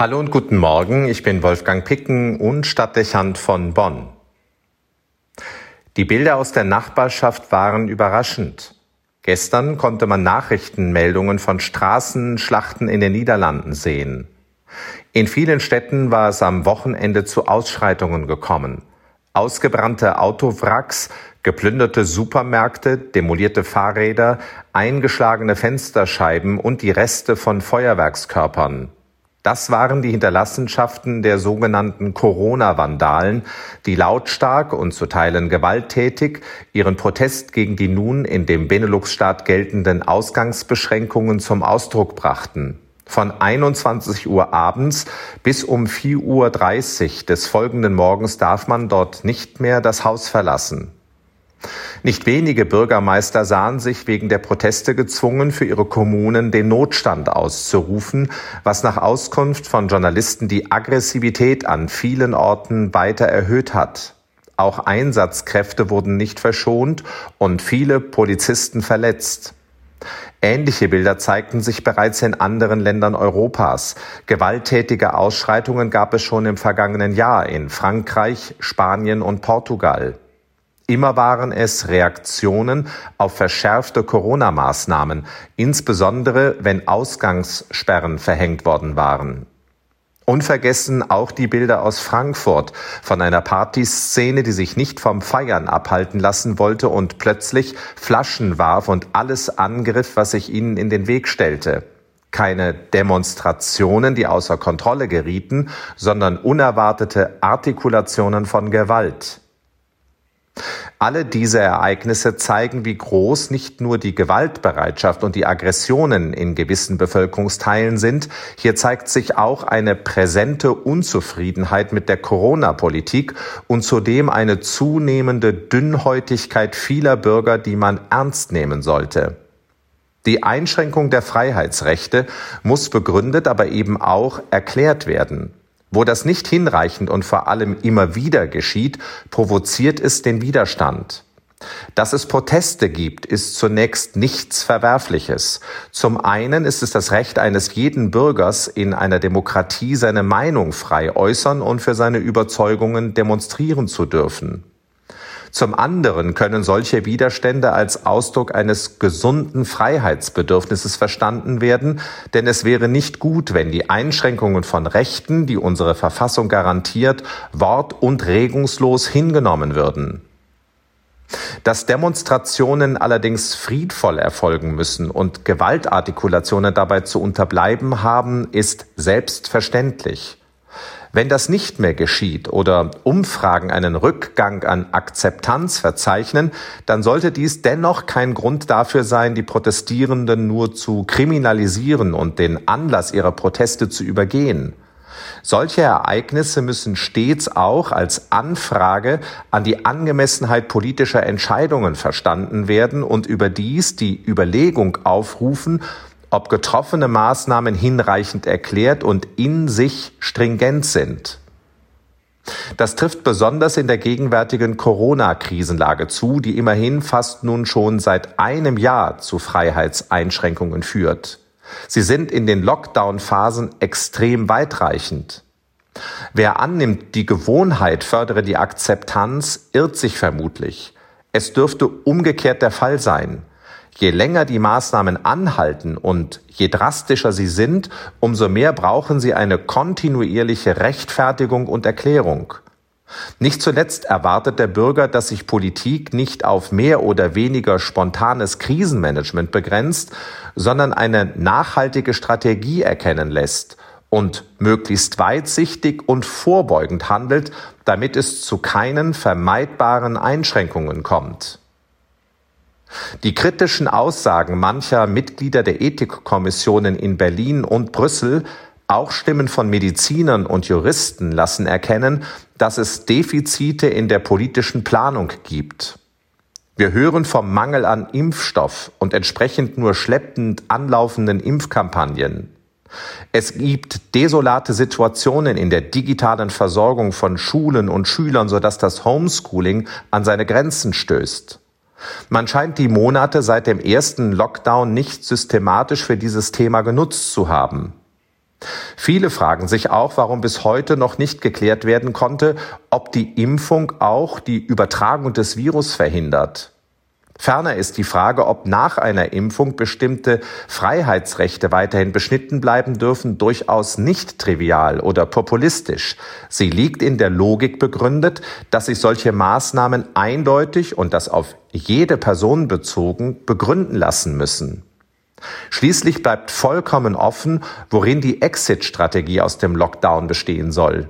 Hallo und guten Morgen, ich bin Wolfgang Picken und Stadtdechant von Bonn. Die Bilder aus der Nachbarschaft waren überraschend. Gestern konnte man Nachrichtenmeldungen von Straßenschlachten in den Niederlanden sehen. In vielen Städten war es am Wochenende zu Ausschreitungen gekommen. Ausgebrannte Autowracks, geplünderte Supermärkte, demolierte Fahrräder, eingeschlagene Fensterscheiben und die Reste von Feuerwerkskörpern. Das waren die Hinterlassenschaften der sogenannten Corona-Vandalen, die lautstark und zu Teilen gewalttätig ihren Protest gegen die nun in dem Benelux-Staat geltenden Ausgangsbeschränkungen zum Ausdruck brachten. Von 21 Uhr abends bis um 4.30 Uhr des folgenden Morgens darf man dort nicht mehr das Haus verlassen. Nicht wenige Bürgermeister sahen sich wegen der Proteste gezwungen, für ihre Kommunen den Notstand auszurufen, was nach Auskunft von Journalisten die Aggressivität an vielen Orten weiter erhöht hat. Auch Einsatzkräfte wurden nicht verschont und viele Polizisten verletzt. Ähnliche Bilder zeigten sich bereits in anderen Ländern Europas. Gewalttätige Ausschreitungen gab es schon im vergangenen Jahr in Frankreich, Spanien und Portugal. Immer waren es Reaktionen auf verschärfte Corona-Maßnahmen, insbesondere wenn Ausgangssperren verhängt worden waren. Unvergessen auch die Bilder aus Frankfurt von einer Partyszene, die sich nicht vom Feiern abhalten lassen wollte und plötzlich Flaschen warf und alles angriff, was sich ihnen in den Weg stellte. Keine Demonstrationen, die außer Kontrolle gerieten, sondern unerwartete Artikulationen von Gewalt. Alle diese Ereignisse zeigen, wie groß nicht nur die Gewaltbereitschaft und die Aggressionen in gewissen Bevölkerungsteilen sind, hier zeigt sich auch eine präsente Unzufriedenheit mit der Corona-Politik und zudem eine zunehmende Dünnhäutigkeit vieler Bürger, die man ernst nehmen sollte. Die Einschränkung der Freiheitsrechte muss begründet, aber eben auch erklärt werden. Wo das nicht hinreichend und vor allem immer wieder geschieht, provoziert es den Widerstand. Dass es Proteste gibt, ist zunächst nichts Verwerfliches. Zum einen ist es das Recht eines jeden Bürgers in einer Demokratie, seine Meinung frei äußern und für seine Überzeugungen demonstrieren zu dürfen. Zum anderen können solche Widerstände als Ausdruck eines gesunden Freiheitsbedürfnisses verstanden werden, denn es wäre nicht gut, wenn die Einschränkungen von Rechten, die unsere Verfassung garantiert, wort- und regungslos hingenommen würden. Dass Demonstrationen allerdings friedvoll erfolgen müssen und Gewaltartikulationen dabei zu unterbleiben haben, ist selbstverständlich. Wenn das nicht mehr geschieht oder Umfragen einen Rückgang an Akzeptanz verzeichnen, dann sollte dies dennoch kein Grund dafür sein, die Protestierenden nur zu kriminalisieren und den Anlass ihrer Proteste zu übergehen. Solche Ereignisse müssen stets auch als Anfrage an die Angemessenheit politischer Entscheidungen verstanden werden und überdies die Überlegung aufrufen, ob getroffene Maßnahmen hinreichend erklärt und in sich stringent sind. Das trifft besonders in der gegenwärtigen Corona-Krisenlage zu, die immerhin fast nun schon seit einem Jahr zu Freiheitseinschränkungen führt. Sie sind in den Lockdown-Phasen extrem weitreichend. Wer annimmt, die Gewohnheit fördere die Akzeptanz, irrt sich vermutlich. Es dürfte umgekehrt der Fall sein. Je länger die Maßnahmen anhalten und je drastischer sie sind, umso mehr brauchen sie eine kontinuierliche Rechtfertigung und Erklärung. Nicht zuletzt erwartet der Bürger, dass sich Politik nicht auf mehr oder weniger spontanes Krisenmanagement begrenzt, sondern eine nachhaltige Strategie erkennen lässt und möglichst weitsichtig und vorbeugend handelt, damit es zu keinen vermeidbaren Einschränkungen kommt. Die kritischen Aussagen mancher Mitglieder der Ethikkommissionen in Berlin und Brüssel, auch Stimmen von Medizinern und Juristen lassen erkennen, dass es Defizite in der politischen Planung gibt. Wir hören vom Mangel an Impfstoff und entsprechend nur schleppend anlaufenden Impfkampagnen. Es gibt desolate Situationen in der digitalen Versorgung von Schulen und Schülern, sodass das Homeschooling an seine Grenzen stößt. Man scheint die Monate seit dem ersten Lockdown nicht systematisch für dieses Thema genutzt zu haben. Viele fragen sich auch, warum bis heute noch nicht geklärt werden konnte, ob die Impfung auch die Übertragung des Virus verhindert. Ferner ist die Frage, ob nach einer Impfung bestimmte Freiheitsrechte weiterhin beschnitten bleiben dürfen, durchaus nicht trivial oder populistisch. Sie liegt in der Logik begründet, dass sich solche Maßnahmen eindeutig und das auf jede Person bezogen begründen lassen müssen. Schließlich bleibt vollkommen offen, worin die Exit-Strategie aus dem Lockdown bestehen soll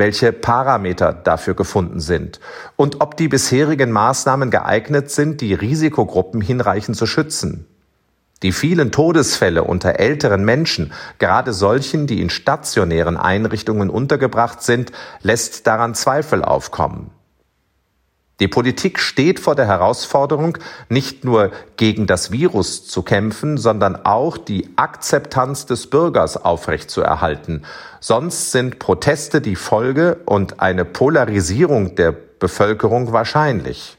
welche Parameter dafür gefunden sind und ob die bisherigen Maßnahmen geeignet sind, die Risikogruppen hinreichend zu schützen. Die vielen Todesfälle unter älteren Menschen, gerade solchen, die in stationären Einrichtungen untergebracht sind, lässt daran Zweifel aufkommen. Die Politik steht vor der Herausforderung, nicht nur gegen das Virus zu kämpfen, sondern auch die Akzeptanz des Bürgers aufrechtzuerhalten. Sonst sind Proteste die Folge und eine Polarisierung der Bevölkerung wahrscheinlich.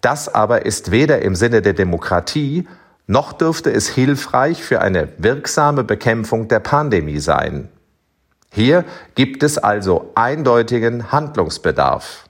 Das aber ist weder im Sinne der Demokratie, noch dürfte es hilfreich für eine wirksame Bekämpfung der Pandemie sein. Hier gibt es also eindeutigen Handlungsbedarf.